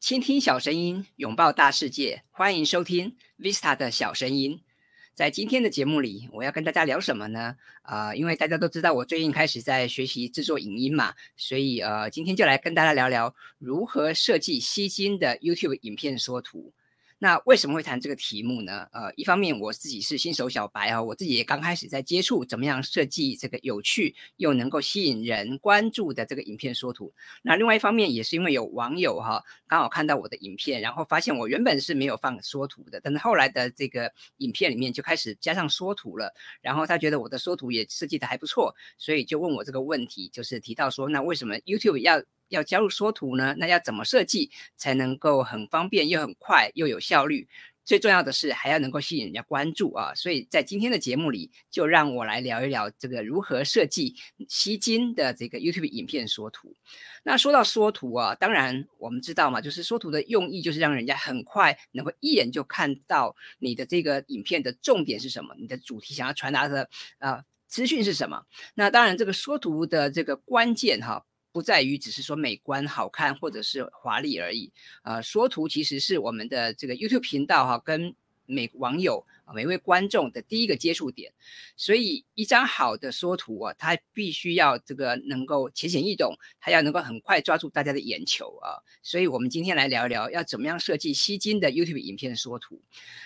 倾听小声音，拥抱大世界。欢迎收听 Vista 的小声音。在今天的节目里，我要跟大家聊什么呢？啊，因为大家都知道我最近开始在学习制作影音嘛，所以呃，今天就来跟大家聊聊如何设计吸睛的 YouTube 影片缩图。那为什么会谈这个题目呢？呃，一方面我自己是新手小白啊，我自己也刚开始在接触怎么样设计这个有趣又能够吸引人关注的这个影片缩图。那另外一方面也是因为有网友哈刚好看到我的影片，然后发现我原本是没有放缩图的，但是后来的这个影片里面就开始加上缩图了。然后他觉得我的缩图也设计的还不错，所以就问我这个问题，就是提到说，那为什么 YouTube 要？要加入缩图呢，那要怎么设计才能够很方便又很快又有效率？最重要的是还要能够吸引人家关注啊！所以在今天的节目里，就让我来聊一聊这个如何设计吸睛的这个 YouTube 影片缩图。那说到缩图啊，当然我们知道嘛，就是缩图的用意就是让人家很快能够一眼就看到你的这个影片的重点是什么，你的主题想要传达的啊资讯是什么。那当然这个缩图的这个关键哈。不在于只是说美观好看或者是华丽而已，呃，缩图其实是我们的这个 YouTube 频道哈，跟每网友每位观众的第一个接触点，所以一张好的缩图啊，它必须要这个能够浅显易懂，它要能够很快抓住大家的眼球啊，所以我们今天来聊一聊要怎么样设计吸睛的 YouTube 影片缩图。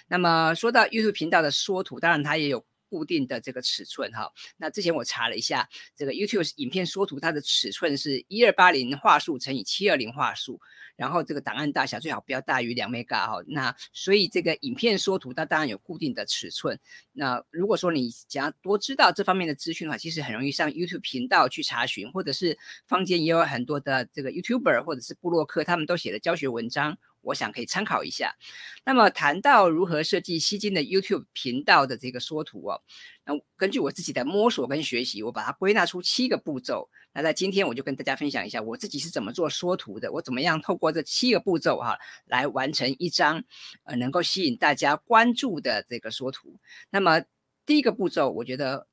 那么说到 YouTube 频道的缩图，当然它也有。固定的这个尺寸哈，那之前我查了一下，这个 YouTube 影片缩图它的尺寸是一二八零画素乘以七二零画素，然后这个档案大小最好不要大于两 mega 哈。那所以这个影片缩图它当然有固定的尺寸。那如果说你想要多知道这方面的资讯的话，其实很容易上 YouTube 频道去查询，或者是坊间也有很多的这个 YouTuber 或者是布洛克，他们都写了教学文章。我想可以参考一下。那么谈到如何设计吸睛的 YouTube 频道的这个缩图哦，那根据我自己的摸索跟学习，我把它归纳出七个步骤。那在今天我就跟大家分享一下我自己是怎么做缩图的，我怎么样透过这七个步骤哈来完成一张呃能够吸引大家关注的这个缩图。那么第一个步骤，我觉得。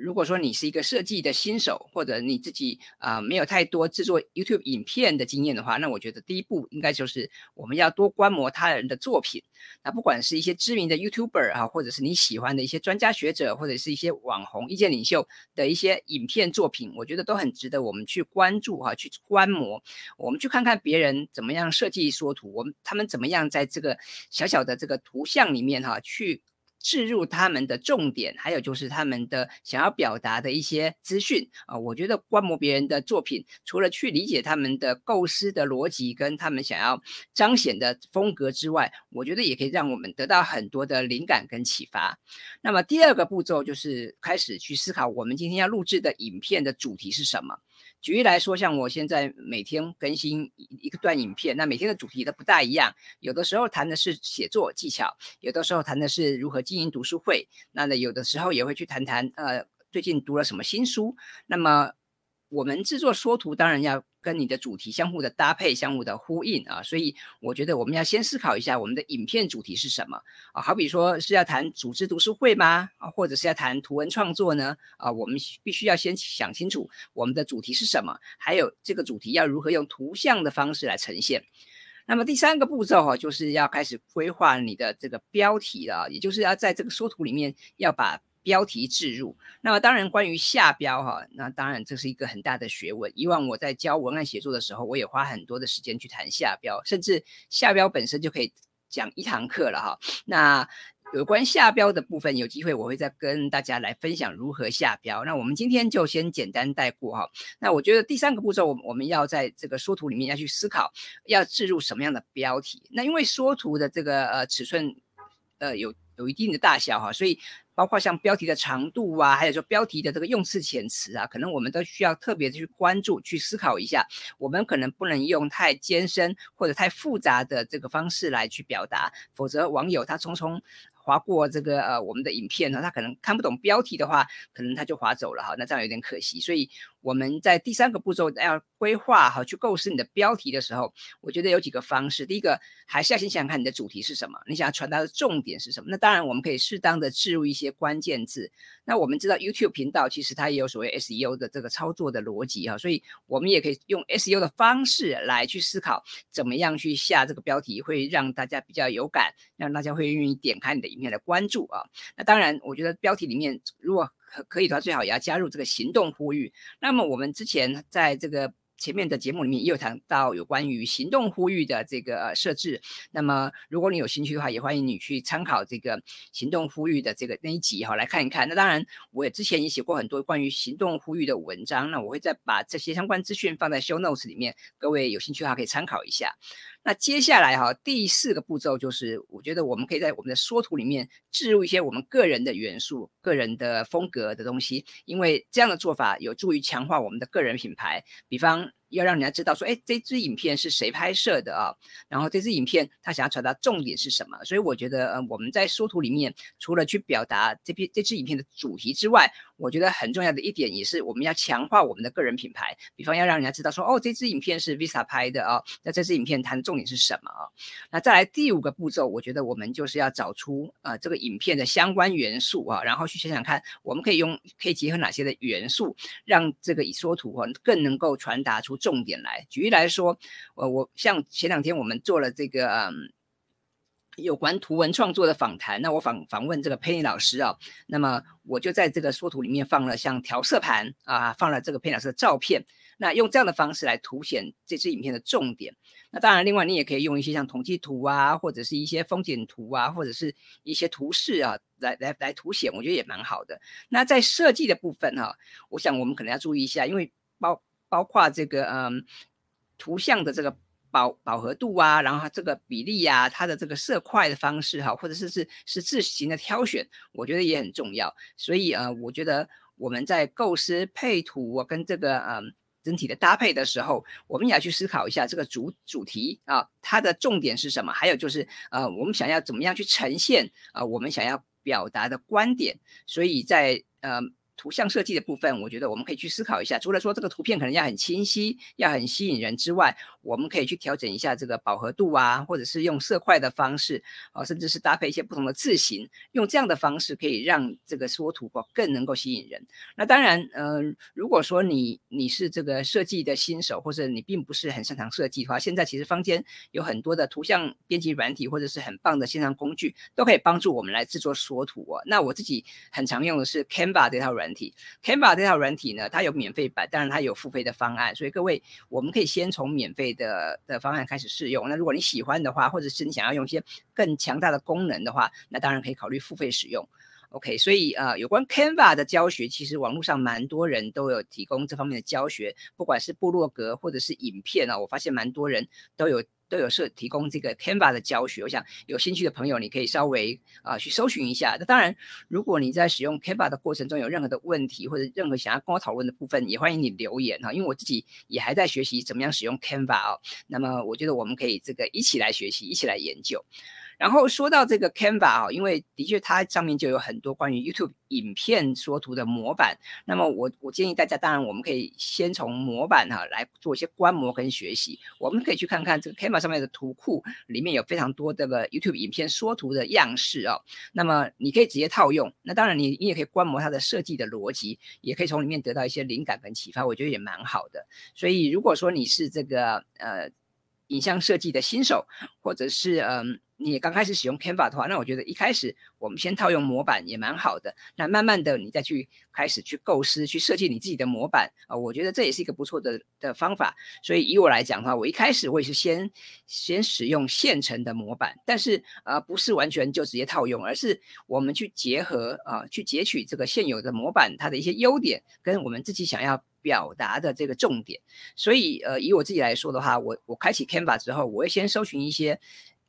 如果说你是一个设计的新手，或者你自己啊没有太多制作 YouTube 影片的经验的话，那我觉得第一步应该就是我们要多观摩他人的作品。那不管是一些知名的 YouTuber 啊，或者是你喜欢的一些专家学者，或者是一些网红、意见领袖的一些影片作品，我觉得都很值得我们去关注哈，去观摩。我们去看看别人怎么样设计缩图，我们他们怎么样在这个小小的这个图像里面哈去。置入他们的重点，还有就是他们的想要表达的一些资讯啊，我觉得观摩别人的作品，除了去理解他们的构思的逻辑跟他们想要彰显的风格之外，我觉得也可以让我们得到很多的灵感跟启发。那么第二个步骤就是开始去思考，我们今天要录制的影片的主题是什么。举例来说，像我现在每天更新一个段影片，那每天的主题都不大一样。有的时候谈的是写作技巧，有的时候谈的是如何经营读书会，那呢有的时候也会去谈谈呃最近读了什么新书。那么我们制作缩图，当然要。跟你的主题相互的搭配，相互的呼应啊，所以我觉得我们要先思考一下我们的影片主题是什么啊？好比说是要谈组织读书会吗？啊，或者是要谈图文创作呢？啊，我们必须要先想清楚我们的主题是什么，还有这个主题要如何用图像的方式来呈现。那么第三个步骤哈，就是要开始规划你的这个标题了，也就是要在这个缩图里面要把。标题置入，那么当然关于下标哈，那当然这是一个很大的学问。以往我在教文案写作的时候，我也花很多的时间去谈下标，甚至下标本身就可以讲一堂课了哈。那有关下标的部分，有机会我会再跟大家来分享如何下标。那我们今天就先简单带过哈。那我觉得第三个步骤，我我们要在这个缩图里面要去思考，要置入什么样的标题。那因为缩图的这个呃尺寸呃有有一定的大小哈，所以。包括像标题的长度啊，还有说标题的这个用词遣词啊，可能我们都需要特别去关注、去思考一下。我们可能不能用太艰深或者太复杂的这个方式来去表达，否则网友他匆匆划过这个呃我们的影片呢，他可能看不懂标题的话，可能他就划走了哈，那这样有点可惜。所以我们在第三个步骤要规划和去构思你的标题的时候，我觉得有几个方式。第一个，还是要先想想看你的主题是什么，你想要传达的重点是什么。那当然，我们可以适当的置入一些关键字。那我们知道 YouTube 频道其实它也有所谓 SEO 的这个操作的逻辑哈，所以我们也可以用 SEO 的方式来去思考怎么样去下这个标题，会让大家比较有感，让大家会愿意点开你的影片来关注啊。那当然，我觉得标题里面如果可以的话，最好也要加入这个行动呼吁。那么我们之前在这个前面的节目里面也有谈到有关于行动呼吁的这个设置。那么如果你有兴趣的话，也欢迎你去参考这个行动呼吁的这个那一集哈，来看一看。那当然，我也之前也写过很多关于行动呼吁的文章。那我会再把这些相关资讯放在 show notes 里面，各位有兴趣的话可以参考一下。那接下来哈，第四个步骤就是，我觉得我们可以在我们的缩图里面置入一些我们个人的元素、个人的风格的东西，因为这样的做法有助于强化我们的个人品牌。比方要让人家知道说，哎，这支影片是谁拍摄的啊？然后这支影片他想要传达重点是什么？所以我觉得，呃，我们在缩图里面除了去表达这篇这支影片的主题之外，我觉得很重要的一点也是我们要强化我们的个人品牌。比方要让人家知道说，哦，这支影片是 Visa 拍的啊，那这支影片谈。重点是什么啊？那再来第五个步骤，我觉得我们就是要找出呃这个影片的相关元素啊，然后去想想看，我们可以用可以结合哪些的元素，让这个以缩图啊更能够传达出重点来。举例来说，呃，我像前两天我们做了这个嗯有关图文创作的访谈，那我访访问这个佩妮老师啊，那么我就在这个缩图里面放了像调色盘啊，放了这个佩妮老师的照片。那用这样的方式来凸显这支影片的重点。那当然，另外你也可以用一些像统计图啊，或者是一些风景图啊，或者是一些图示啊，来来来凸显，我觉得也蛮好的。那在设计的部分哈，我想我们可能要注意一下，因为包包括这个嗯图像的这个饱饱和度啊，然后它这个比例呀，它的这个色块的方式哈，或者是是是字形的挑选，我觉得也很重要。所以呃，我觉得我们在构思配图跟这个嗯。整体的搭配的时候，我们也要去思考一下这个主主题啊，它的重点是什么？还有就是，呃，我们想要怎么样去呈现啊，我们想要表达的观点。所以在呃。图像设计的部分，我觉得我们可以去思考一下。除了说这个图片可能要很清晰、要很吸引人之外，我们可以去调整一下这个饱和度啊，或者是用色块的方式啊，甚至是搭配一些不同的字形，用这样的方式可以让这个缩图哦更能够吸引人。那当然，呃，如果说你你是这个设计的新手，或者你并不是很擅长设计的话，现在其实坊间有很多的图像编辑软体，或者是很棒的线上工具，都可以帮助我们来制作缩图哦。那我自己很常用的是 Canva 这套软。体 Canva 这套软体呢，它有免费版，当然它有付费的方案，所以各位我们可以先从免费的的方案开始试用。那如果你喜欢的话，或者是你想要用一些更强大的功能的话，那当然可以考虑付费使用。OK，所以呃，有关 Canva 的教学，其实网络上蛮多人都有提供这方面的教学，不管是部落格或者是影片啊，我发现蛮多人都有。都有设提供这个 Canva 的教学，我想有兴趣的朋友，你可以稍微啊去搜寻一下。那当然，如果你在使用 Canva 的过程中有任何的问题，或者任何想要跟我讨论的部分，也欢迎你留言哈。因为我自己也还在学习怎么样使用 Canva 哦。那么我觉得我们可以这个一起来学习，一起来研究。然后说到这个 Canva 啊，因为的确它上面就有很多关于 YouTube 影片缩图的模板。那么我我建议大家，当然我们可以先从模板哈来做一些观摩跟学习。我们可以去看看这个 Canva 上面的图库，里面有非常多这个 YouTube 影片缩图的样式啊。那么你可以直接套用。那当然你你也可以观摩它的设计的逻辑，也可以从里面得到一些灵感跟启发。我觉得也蛮好的。所以如果说你是这个呃影像设计的新手，或者是嗯。你刚开始使用 Canva 的话，那我觉得一开始我们先套用模板也蛮好的。那慢慢的你再去开始去构思、去设计你自己的模板啊，我觉得这也是一个不错的的方法。所以以我来讲的话，我一开始我也是先先使用现成的模板，但是啊不是完全就直接套用，而是我们去结合啊去截取这个现有的模板它的一些优点，跟我们自己想要表达的这个重点。所以呃以我自己来说的话，我我开启 Canva 之后，我会先搜寻一些。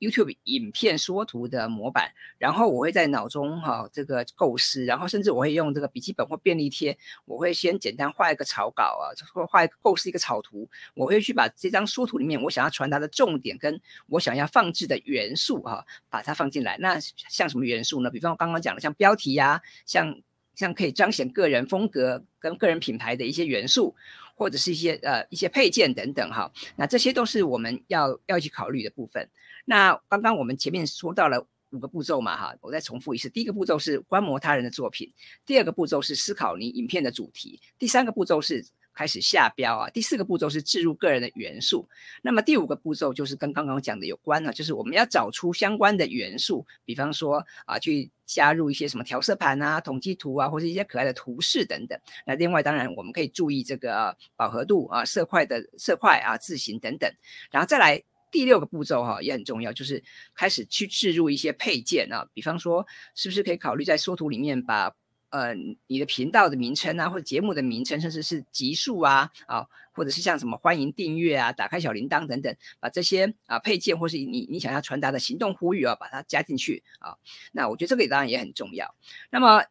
YouTube 影片缩图的模板，然后我会在脑中哈这个构思，然后甚至我会用这个笔记本或便利贴，我会先简单画一个草稿啊，或画一个构思一个草图，我会去把这张缩图里面我想要传达的重点跟我想要放置的元素啊，把它放进来。那像什么元素呢？比方我刚刚讲的，像标题呀，像像可以彰显个人风格跟个人品牌的一些元素，或者是一些呃一些配件等等哈。那这些都是我们要要去考虑的部分。那刚刚我们前面说到了五个步骤嘛哈，我再重复一次：第一个步骤是观摩他人的作品，第二个步骤是思考你影片的主题，第三个步骤是。开始下标啊，第四个步骤是置入个人的元素，那么第五个步骤就是跟刚刚讲的有关了，就是我们要找出相关的元素，比方说啊，去加入一些什么调色盘啊、统计图啊，或者一些可爱的图示等等。那另外当然我们可以注意这个饱和度啊、色块的色块啊、字形等等。然后再来第六个步骤哈也很重要，就是开始去置入一些配件啊，比方说是不是可以考虑在缩图里面把。呃，你的频道的名称啊，或者节目的名称，甚至是集数啊，啊，或者是像什么欢迎订阅啊、打开小铃铛等等，把这些啊配件或是你你想要传达的行动呼吁啊，把它加进去啊。那我觉得这个当然也很重要。那么。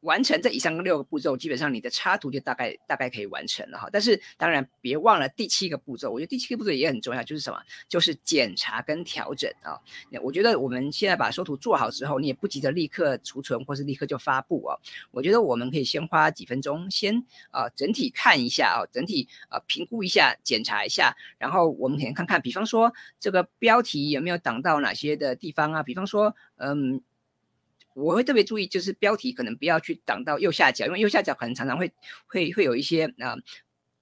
完成这以上六个步骤，基本上你的插图就大概大概可以完成了哈。但是当然别忘了第七个步骤，我觉得第七个步骤也很重要，就是什么？就是检查跟调整啊。我觉得我们现在把收图做好之后，你也不急着立刻储存或是立刻就发布啊。我觉得我们可以先花几分钟，先啊整体看一下啊，整体啊评估一下，检查一下，然后我们可以看看，比方说这个标题有没有挡到哪些的地方啊？比方说，嗯。我会特别注意，就是标题可能不要去挡到右下角，因为右下角可能常常会会会有一些啊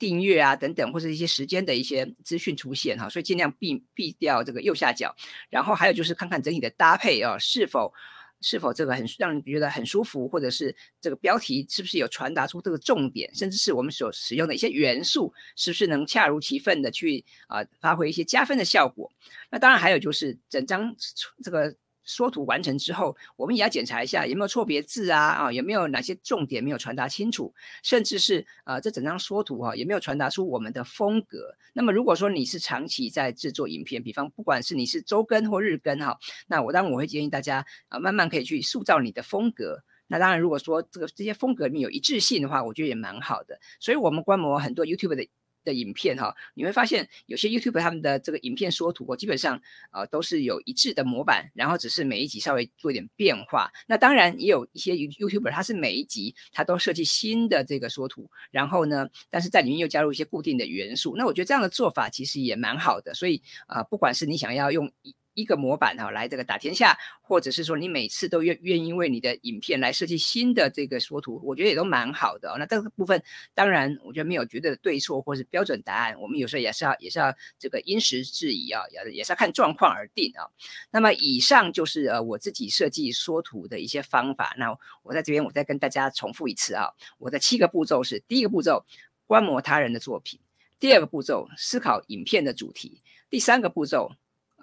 订阅啊等等，或者一些时间的一些资讯出现哈，所以尽量避避掉这个右下角。然后还有就是看看整体的搭配啊，是否是否这个很让人觉得很舒服，或者是这个标题是不是有传达出这个重点，甚至是我们所使用的一些元素是不是能恰如其分的去啊发挥一些加分的效果。那当然还有就是整张这个。缩图完成之后，我们也要检查一下有没有错别字啊啊，有没有哪些重点没有传达清楚，甚至是呃这整张缩图哈有没有传达出我们的风格。那么如果说你是长期在制作影片，比方不管是你是周更或日更哈，那我当然我会建议大家啊慢慢可以去塑造你的风格。那当然如果说这个这些风格里面有一致性的话，我觉得也蛮好的。所以我们观摩很多 YouTube 的。的影片哈，你会发现有些 YouTube 他们的这个影片缩图，我基本上呃都是有一致的模板，然后只是每一集稍微做一点变化。那当然也有一些 YouTuber，他是每一集他都设计新的这个缩图，然后呢，但是在里面又加入一些固定的元素。那我觉得这样的做法其实也蛮好的。所以啊，不管是你想要用一个模板哈来这个打天下，或者是说你每次都愿愿意为你的影片来设计新的这个缩图，我觉得也都蛮好的。那这个部分当然我觉得没有绝对的对错或是标准答案，我们有时候也是要也是要这个因时制宜啊，也也是要看状况而定啊。那么以上就是呃我自己设计缩图的一些方法。那我在这边我再跟大家重复一次啊，我的七个步骤是：第一个步骤观摩他人的作品；第二个步骤思考影片的主题；第三个步骤。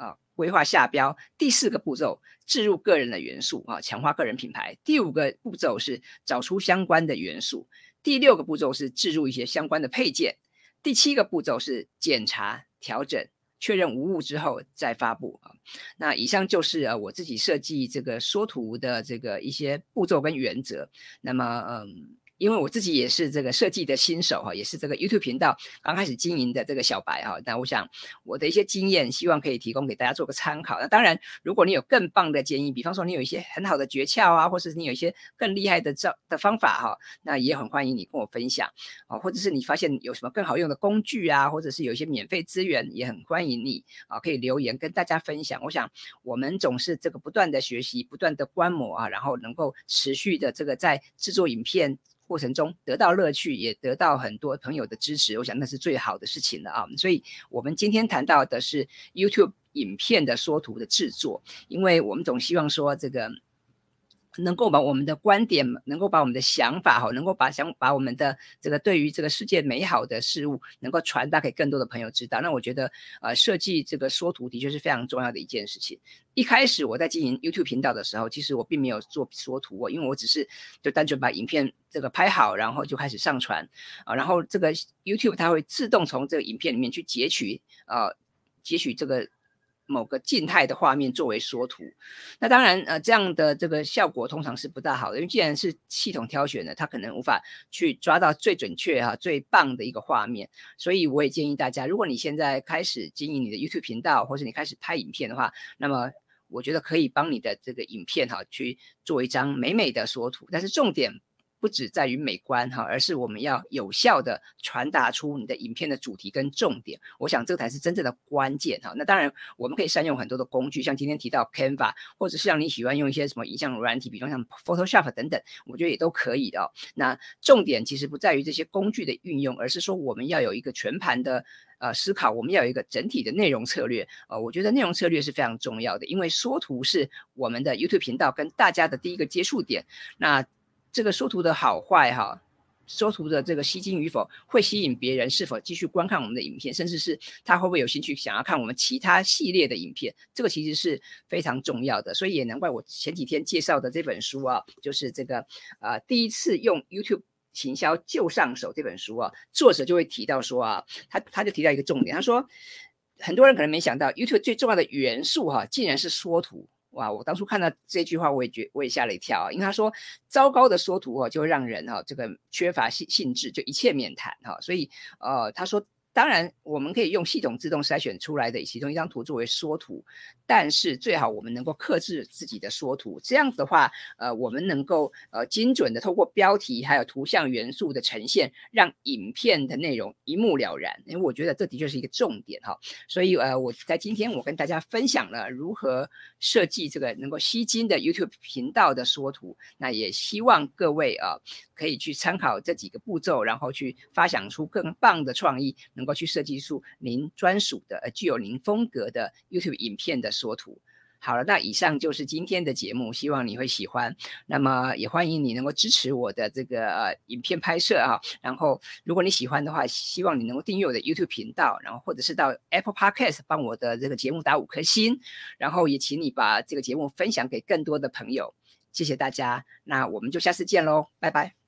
啊规划下标，第四个步骤置入个人的元素啊，强化个人品牌。第五个步骤是找出相关的元素。第六个步骤是置入一些相关的配件。第七个步骤是检查、调整、确认无误之后再发布啊。那以上就是呃我自己设计这个缩图的这个一些步骤跟原则。那么嗯。因为我自己也是这个设计的新手哈，也是这个 YouTube 频道刚开始经营的这个小白哈。那我想我的一些经验，希望可以提供给大家做个参考。那当然，如果你有更棒的建议，比方说你有一些很好的诀窍啊，或者是你有一些更厉害的招的方法哈，那也很欢迎你跟我分享啊。或者是你发现有什么更好用的工具啊，或者是有一些免费资源，也很欢迎你啊，可以留言跟大家分享。我想我们总是这个不断的学习，不断的观摩啊，然后能够持续的这个在制作影片。过程中得到乐趣，也得到很多朋友的支持，我想那是最好的事情了啊！所以，我们今天谈到的是 YouTube 影片的缩图的制作，因为我们总希望说这个。能够把我们的观点，能够把我们的想法，哈，能够把想把我们的这个对于这个世界美好的事物，能够传达给更多的朋友知道。那我觉得，呃，设计这个缩图的确是非常重要的一件事情。一开始我在经营 YouTube 频道的时候，其实我并没有做缩图，因为我只是就单纯把影片这个拍好，然后就开始上传啊，然后这个 YouTube 它会自动从这个影片里面去截取啊，截取这个。某个静态的画面作为缩图，那当然，呃，这样的这个效果通常是不大好的，因为既然是系统挑选的，它可能无法去抓到最准确哈、最棒的一个画面。所以我也建议大家，如果你现在开始经营你的 YouTube 频道，或是你开始拍影片的话，那么我觉得可以帮你的这个影片哈去做一张美美的缩图，但是重点不只在于美观哈，而是我们要有效的传达出你的影片的主题跟重点。我想这才是真正的关键哈。那当然，我们可以善用很多的工具，像今天提到 Canva，或者是像你喜欢用一些什么影像软体，比方像 Photoshop 等等，我觉得也都可以的。那重点其实不在于这些工具的运用，而是说我们要有一个全盘的呃思考，我们要有一个整体的内容策略。呃，我觉得内容策略是非常重要的，因为缩图是我们的 YouTube 频道跟大家的第一个接触点。那这个缩图的好坏哈，缩图的这个吸睛与否，会吸引别人是否继续观看我们的影片，甚至是他会不会有兴趣想要看我们其他系列的影片，这个其实是非常重要的。所以也难怪我前几天介绍的这本书啊，就是这个呃第一次用 YouTube 行销就上手这本书啊，作者就会提到说啊，他他就提到一个重点，他说很多人可能没想到 YouTube 最重要的元素哈，竟然是缩图。哇！我当初看到这句话，我也觉我也吓了一跳啊，因为他说糟糕的缩图哦，就会让人哈这个缺乏兴兴致，就一切免谈哈。所以呃，他说。当然，我们可以用系统自动筛选出来的其中一张图作为缩图，但是最好我们能够克制自己的缩图。这样子的话，呃，我们能够呃精准的透过标题还有图像元素的呈现，让影片的内容一目了然。因为我觉得这的确是一个重点哈。所以呃，我在今天我跟大家分享了如何设计这个能够吸睛的 YouTube 频道的缩图。那也希望各位啊可以去参考这几个步骤，然后去发想出更棒的创意。能够去设计出您专属的、呃具有您风格的 YouTube 影片的缩图。好了，那以上就是今天的节目，希望你会喜欢。那么也欢迎你能够支持我的这个呃影片拍摄啊。然后如果你喜欢的话，希望你能够订阅我的 YouTube 频道，然后或者是到 Apple Podcast 帮我的这个节目打五颗星。然后也请你把这个节目分享给更多的朋友。谢谢大家，那我们就下次见喽，拜拜。